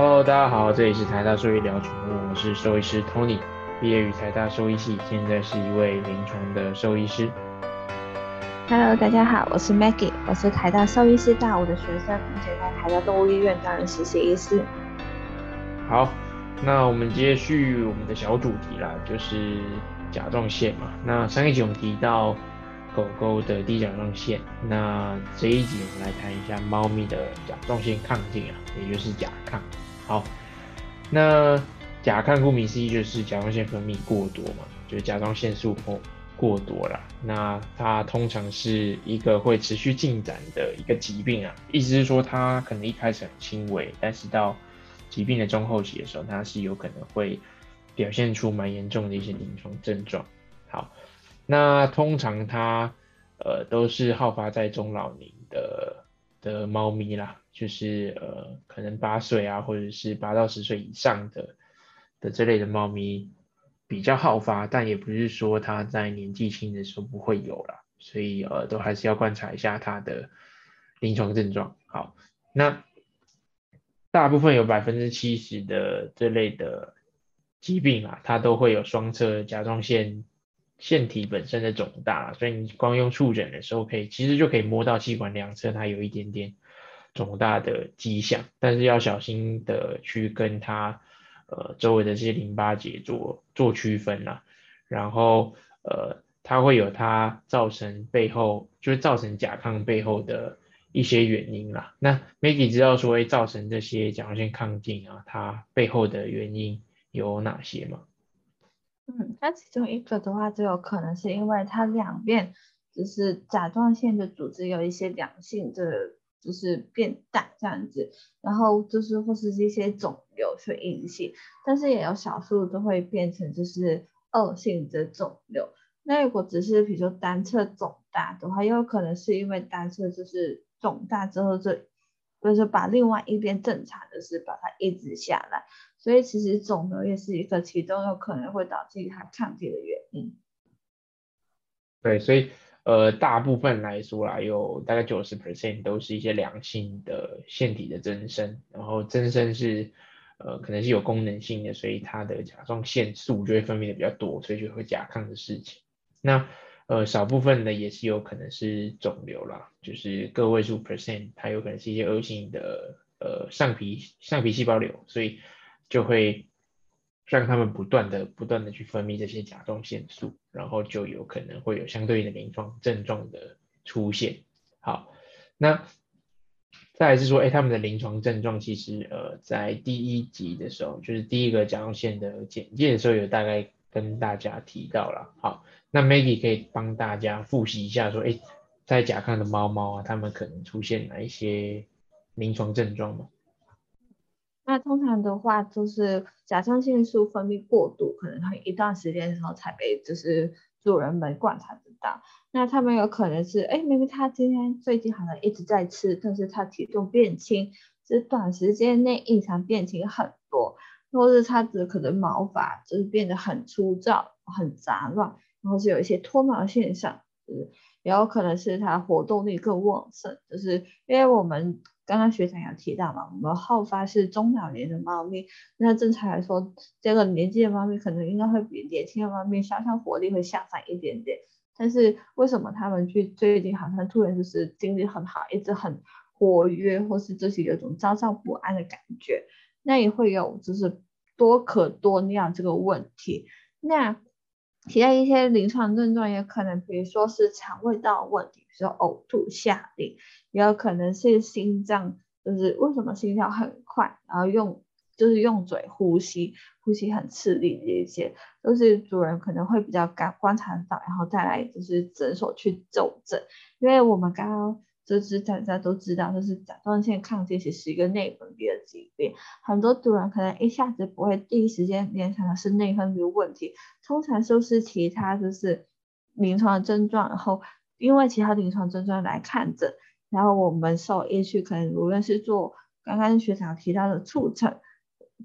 Hello，大家好，这里是台大兽医聊宠物，我是兽医师 Tony，毕业于台大兽医系，现在是一位临床的兽医师。Hello，大家好，我是 Maggie，我是台大兽医师大五的学生，目前在台大动物医院担任实习医师。好，那我们接续我们的小主题啦，就是甲状腺嘛。那上一集我们提到狗狗的低甲状腺，那这一集我们来谈一下猫咪的甲状腺亢进啊，也就是甲亢。好，那甲亢顾名思义就是甲状腺分泌过多嘛，就是甲状腺素过过多了。那它通常是一个会持续进展的一个疾病啊，意思是说它可能一开始很轻微，但是到疾病的中后期的时候，它是有可能会表现出蛮严重的一些临床症状。那通常它呃都是好发在中老年的的猫咪啦。就是呃，可能八岁啊，或者是八到十岁以上的的这类的猫咪比较好发，但也不是说它在年纪轻的时候不会有了，所以呃，都还是要观察一下它的临床症状。好，那大部分有百分之七十的这类的疾病啊，它都会有双侧甲状腺腺体本身的肿大，所以你光用触诊的时候，可以其实就可以摸到气管两侧它有一点点。肿大的迹象，但是要小心的去跟它呃周围的这些淋巴结做做区分啦。然后呃它会有它造成背后就是造成甲亢背后的一些原因啦。那 Maggie 知道说会造成这些甲状腺亢进啊，它背后的原因有哪些吗？嗯，那其中一个的话就有可能是因为它两边就是甲状腺的组织有一些良性的。就是变大这样子，然后就是或是一些肿瘤所引起，但是也有少数都会变成就是恶性的肿瘤。那如果只是比如说单侧肿大的话，也有可能是因为单侧就是肿大之后就就是把另外一边正常的是把它抑制下来，所以其实肿瘤也是一个其中有可能会导致它抗体的原因。对，所以。呃，大部分来说啦，有大概九十 percent 都是一些良性的腺体的增生，然后增生是呃可能是有功能性的，所以它的甲状腺素就会分泌的比较多，所以就会甲亢的事情。那呃少部分的也是有可能是肿瘤啦，就是个位数 percent 它有可能是一些恶性的呃上皮上皮细胞瘤，所以就会。让他们不断的、不断的去分泌这些甲状腺素，然后就有可能会有相对应的临床症状的出现。好，那再来是说，哎，他们的临床症状其实，呃，在第一集的时候，就是第一个甲状腺的简介的时候，有大概跟大家提到了。好，那 Maggie 可以帮大家复习一下，说，哎，在甲亢的猫猫啊，它们可能出现哪一些临床症状吗？那通常的话，就是甲状腺素分泌过度，可能它一段时间之后才被就是主人们观察得到。那他们有可能是，哎，明明他今天最近好像一直在吃，但是他体重变轻，是短时间内异常变轻很多，或是他的可能毛发就是变得很粗糙、很杂乱，然后是有一些脱毛现象，就是也有可能是他活动力更旺盛，就是因为我们。刚刚学长有提到嘛，我们好发是中老年的猫咪，那正常来说，这个年纪的猫咪可能应该会比年轻的猫咪稍稍活力会下降一点点。但是为什么他们去最近好像突然就是精力很好，一直很活跃，或是就是有种焦躁不安的感觉？那也会有就是多可多尿这个问题。那其他一些临床症状也可能，比如说是肠胃道问题，比如说呕吐、下痢，也有可能是心脏，就是为什么心跳很快，然后用就是用嘴呼吸，呼吸很吃力这一些，都是主人可能会比较感观察到，然后再来就是诊所去就诊，因为我们刚刚。就是大家都知道，就是甲状腺亢进其实是一个内分泌的疾病，很多主人可能一下子不会第一时间联想的是内分泌问题，通常都是其他就是临床症状，然后因为其他临床症状来看诊，然后我们兽医去可能无论是做刚刚学长提到的触诊，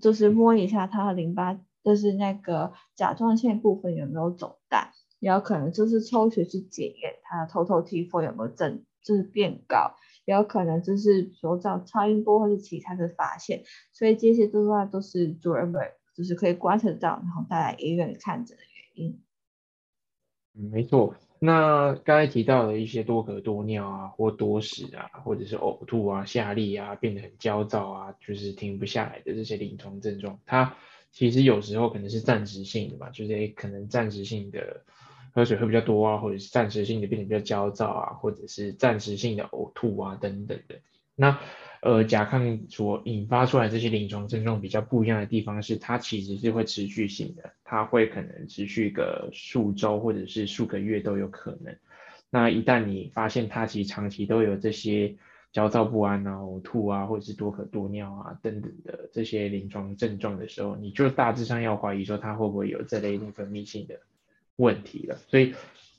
就是摸一下他的淋巴，就是那个甲状腺部分有没有肿大，也有可能就是抽血去检验他的 total T4 有没有增。就是变高，也有可能就是说找超音波或者其他的发现，所以这些的话都是主人们就是可以观测到，然后带来医院看诊的原因。嗯，没错。那刚才提到的一些多咳多尿啊，或多屎啊，或者是呕吐啊、下痢啊，变得很焦躁啊，就是停不下来的这些临床症状，它其实有时候可能是暂时性的嘛，就是可能暂时性的喝水喝比较多啊，或者是暂时性的变得比较焦躁啊，或者是暂时性的呕吐啊等等的。那呃，甲亢所引发出来这些临床症状比较不一样的地方是，它其实是会持续性的，它会可能持续个数周或者是数个月都有可能。那一旦你发现它其实长期都有这些焦躁不安啊、呕吐啊，或者是多渴多尿啊等等的这些临床症状的时候，你就大致上要怀疑说它会不会有这类内分泌性的问题了。所以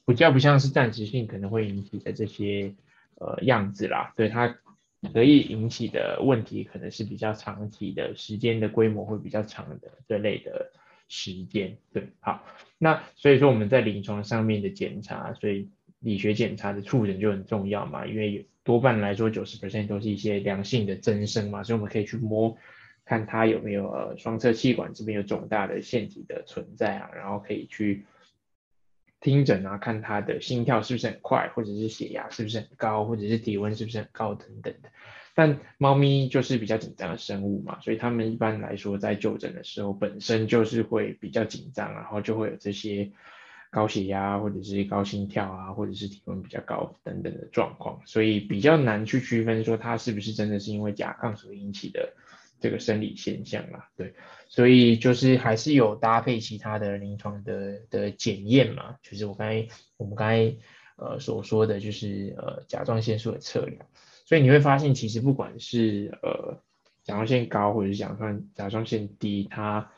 比较不像是暂时性可能会引起的这些呃样子啦，对它。可以引起的问题可能是比较长期的，时间的规模会比较长的这类的时间。对，好，那所以说我们在临床上面的检查，所以理学检查的触诊就很重要嘛，因为多半来说九十 percent 都是一些良性的增生嘛，所以我们可以去摸，看它有没有呃双侧气管这边有肿大的腺体的存在啊，然后可以去。听诊啊，看他的心跳是不是很快，或者是血压是不是很高，或者是体温是不是很高等等的。但猫咪就是比较紧张的生物嘛，所以它们一般来说在就诊的时候本身就是会比较紧张，然后就会有这些高血压或者是高心跳啊，或者是体温比较高等等的状况，所以比较难去区分说它是不是真的是因为甲亢所引起的。这个生理现象啦，对，所以就是还是有搭配其他的临床的的检验嘛，就是我刚才我们刚才呃所说的就是呃甲状腺素的测量，所以你会发现其实不管是呃甲状腺高或者是甲状甲状腺低，它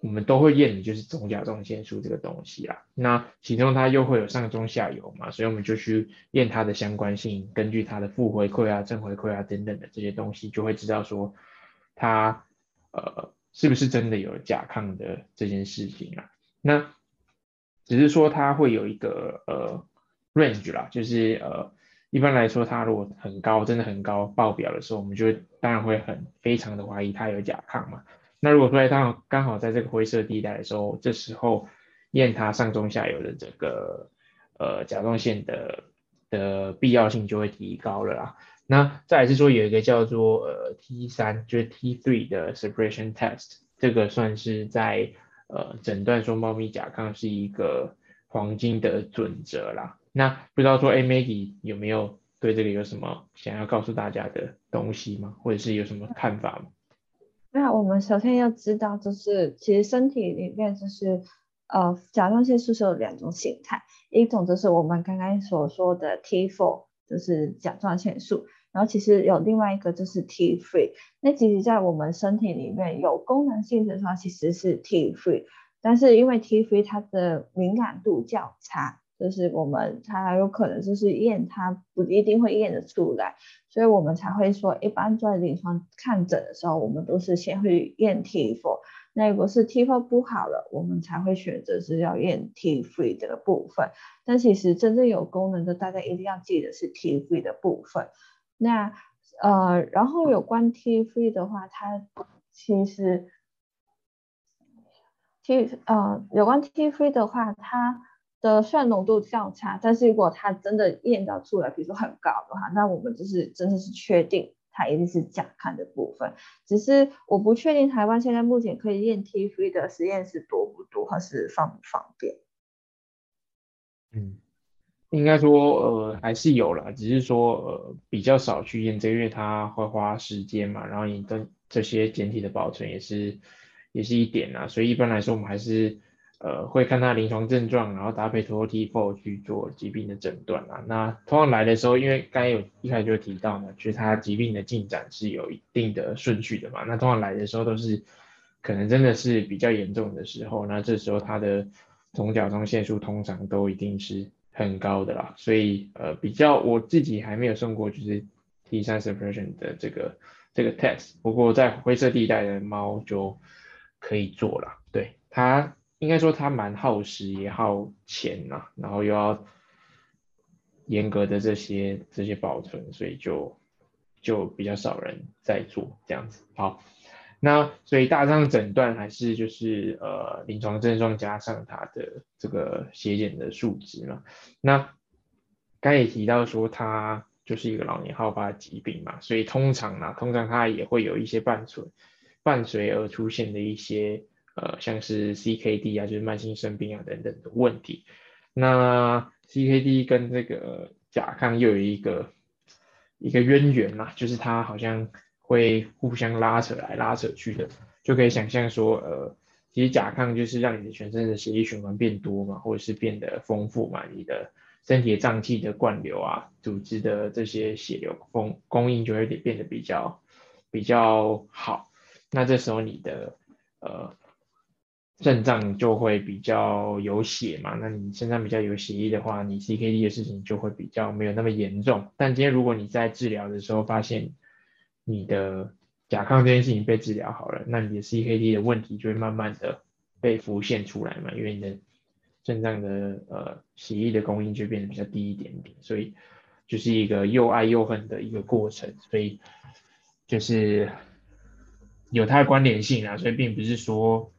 我们都会验的就是总甲状腺素这个东西啦。那其中它又会有上中下游嘛，所以我们就去验它的相关性，根据它的负回馈啊、正回馈啊等等的这些东西，就会知道说。他呃是不是真的有甲亢的这件事情啊？那只是说他会有一个呃 range 啦，就是呃一般来说他如果很高，真的很高爆表的时候，我们就当然会很非常的怀疑他有甲亢嘛。那如果说他刚好在这个灰色地带的时候，这时候验他上中下游的这个呃甲状腺的的必要性就会提高了啦。那再来是说有一个叫做呃 T 三，就是 T three 的 suppression test，这个算是在呃诊断说猫咪甲亢是一个黄金的准则啦。那不知道说 Maggie 有没有对这个有什么想要告诉大家的东西吗？或者是有什么看法吗？那我们首先要知道，就是其实身体里面就是呃甲状腺素是有两种形态，一种就是我们刚刚所说的 T four。就是甲状腺素，然后其实有另外一个就是 T free，那其实在我们身体里面有功能性的话其实是 T free，但是因为 T free 它的敏感度较差，就是我们它有可能就是验它不一定会验得出来，所以我们才会说一般在临床看诊的时候，我们都是先会验 T four。那如果是 T4 不好了，我们才会选择是要验 T3 这个部分。但其实真正有功能的，大家一定要记得是 T3 的部分。那呃，然后有关 T3 的话，它其实 T 呃有关 T3 的话，它的虽然浓度较差，但是如果它真的验到出来，比如说很高的话，那我们就是真的是确定。它一定是甲亢的部分，只是我不确定台湾现在目前可以验 T3 的实验室多不多，或是方不方便。嗯，应该说呃还是有了，只是说呃比较少去验这个，因为它会花时间嘛，然后你的这些简体的保存也是也是一点啊，所以一般来说我们还是。呃，会看他临床症状，然后搭配 TOT4 去做疾病的诊断啊。那通常来的时候，因为刚才有一开始就提到嘛，其实他疾病的进展是有一定的顺序的嘛。那通常来的时候都是可能真的是比较严重的时候，那这时候他的总甲状腺素通常都一定是很高的啦。所以呃，比较我自己还没有送过就是 T3 suppression 的这个这个 test，不过在灰色地带的猫就可以做了。对它。应该说它蛮耗时也耗钱呐，然后又要严格的这些这些保存，所以就就比较少人在做这样子。好，那所以大上诊断还是就是呃临床症状加上它的这个血检的数值嘛。那刚也提到说它就是一个老年好发疾病嘛，所以通常呢，通常它也会有一些伴随伴随而出现的一些呃像是 CKD 啊，就是慢性肾病啊等等的问题。那 CKD 跟这个甲亢又有一个一个渊源嘛，就是它好像会互相拉扯来拉扯去的，就可以想象说，呃，其实甲亢就是让你的全身的血液循环变多嘛，或者是变得丰富嘛，你的身体脏器的灌流啊，组织的这些血流供供应就会变得比较比较好，那这时候你的呃。肾脏就会比较有血嘛，那你身上比较有血液的话，你 CKD 的事情就会比较没有那么严重。但今天如果你在治疗的时候发现你的甲亢这件事情被治疗好了，那你的 CKD 的问题就会慢慢的被浮现出来嘛，因为你的肾脏的呃血液的供应就变得比较低一点点，所以就是一个又爱又恨的一个过程，所以就是有它的关联性啊，所以并不是说。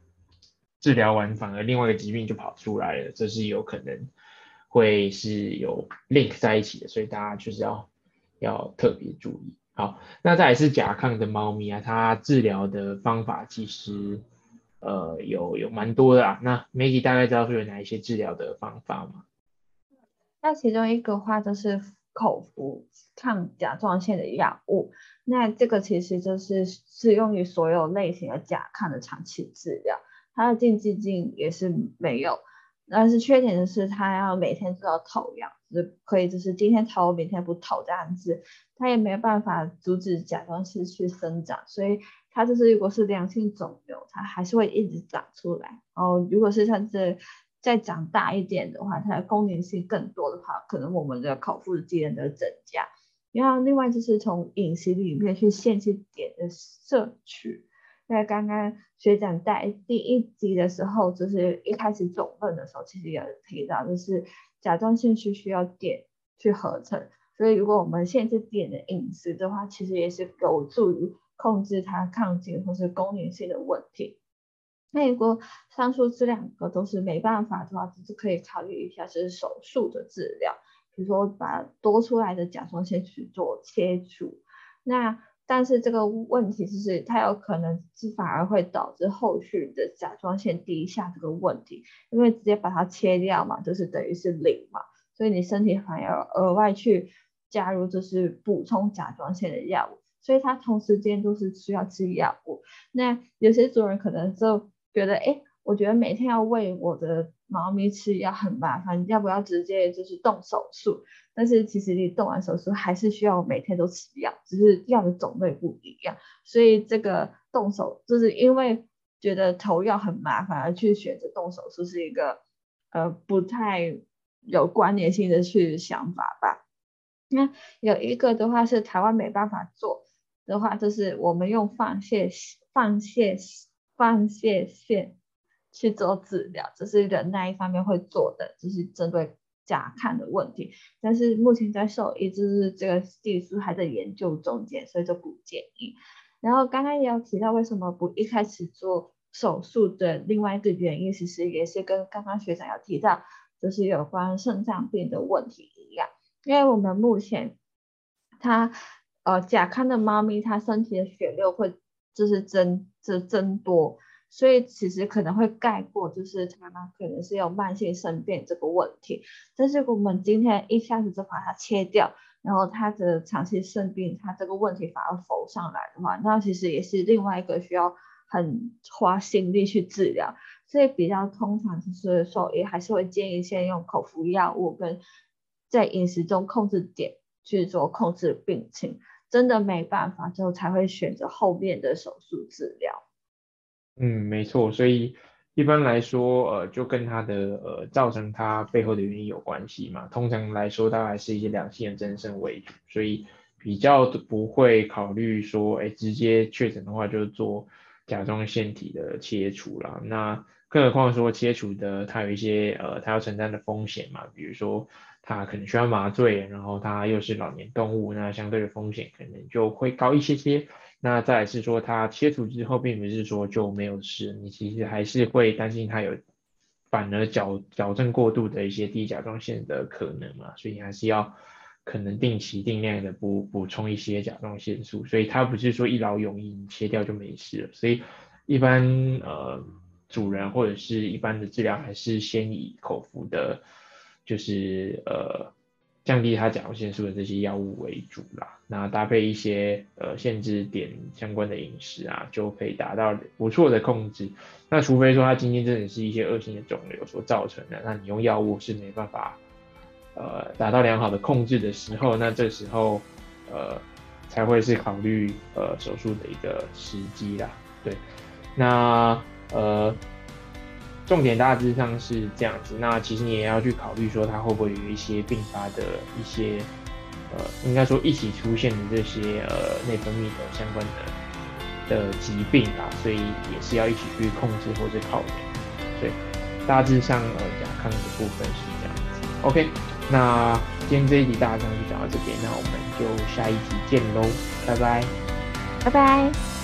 治疗完反而另外一个疾病就跑出来了，这是有可能会是有 link 在一起的，所以大家就是要要特别注意。好，那再来是甲亢的猫咪啊，它治疗的方法其实呃有有蛮多的啊。那 Maggie 大概知道是有哪一些治疗的方法吗？那其中一个话就是口服抗甲状腺的药物，那这个其实就是适用于所有类型的甲亢的长期治疗。它的禁忌镜也是没有，但是缺点就是它要每天都要投药，就是可以就是今天投明天不投这样子，它也没有办法阻止甲状腺去生长，所以它就是如果是良性肿瘤，它还是会一直长出来。然后如果是它这再长大一点的话，它的功能性更多的话，可能我们的口服的剂量的增加。然后另外就是从饮食里面去限制点的摄取。在刚刚学长在第一集的时候，就是一开始总论的时候，其实有提到，就是甲状腺是需要碘去合成，所以如果我们限制碘的饮食的话，其实也是有助于控制它亢进或是功能性的问题。那如果上述这两个都是没办法的话，就是可以考虑一下是手术的治疗，比如说把多出来的甲状腺去做切除，那。但是这个问题就是，它有可能是反而会导致后续的甲状腺低下这个问题，因为直接把它切掉嘛，就是等于是零嘛，所以你身体反而额外去加入，就是补充甲状腺的药物，所以它同时间都是需要吃药物。那有些主人可能就觉得，哎，我觉得每天要喂我的。猫咪吃药很麻烦，要不要直接就是动手术？但是其实你动完手术还是需要每天都吃药，只是药的种类不一样。所以这个动手就是因为觉得投药很麻烦而去选择动手术，是一个呃不太有关联性的去想法吧。那有一个的话是台湾没办法做的话，就是我们用放射放射放射线。去做治疗，这是人那一方面会做的，就是针对甲亢的问题。但是目前在兽医就是这个技术还在研究中间，所以就不建议。然后刚刚也有提到为什么不一开始做手术的另外一个原因，其实也是跟刚刚学长有提到，就是有关肾脏病的问题一样。因为我们目前它呃甲亢的猫咪，它身体的血流会就是增就增多。所以其实可能会盖过，就是它可能是有慢性肾病这个问题。但是我们今天一下子就把它切掉，然后它的长期肾病，它这个问题反而浮上来的话，那其实也是另外一个需要很花心力去治疗。所以比较通常就是说，也还是会建议先用口服药物跟在饮食中控制点去做控制病情。真的没办法之后，才会选择后面的手术治疗。嗯，没错，所以一般来说，呃，就跟它的呃造成它背后的原因有关系嘛。通常来说，大概是一些两性增生为主，所以比较不会考虑说，哎，直接确诊的话就做甲状腺体的切除啦。那更何况说切除的它有一些呃它要承担的风险嘛，比如说它可能需要麻醉，然后它又是老年动物，那相对的风险可能就会高一些些。那再是说它切除之后，并不是说就没有事，你其实还是会担心它有反而矫矫正过度的一些低甲状腺的可能嘛，所以还是要可能定期定量的补补充一些甲状腺素，所以它不是说一劳永逸，你切掉就没事了。所以一般呃主人或者是一般的治疗还是先以口服的，就是呃。降低它甲状腺素的这些药物为主啦，那搭配一些呃限制点相关的饮食啊，就可以达到不错的控制。那除非说它今天真的是一些恶性的肿瘤所造成的，那你用药物是没办法呃达到良好的控制的时候，那这时候呃才会是考虑呃手术的一个时机啦。对，那呃。重点大致上是这样子，那其实你也要去考虑说它会不会有一些并发的一些，呃，应该说一起出现的这些呃内分泌的相关的的疾病啊，所以也是要一起去控制或者考量。所以大致上呃甲亢的部分是这样子。OK，那今天这一集大致上就讲到这边，那我们就下一集见喽，拜拜，拜拜。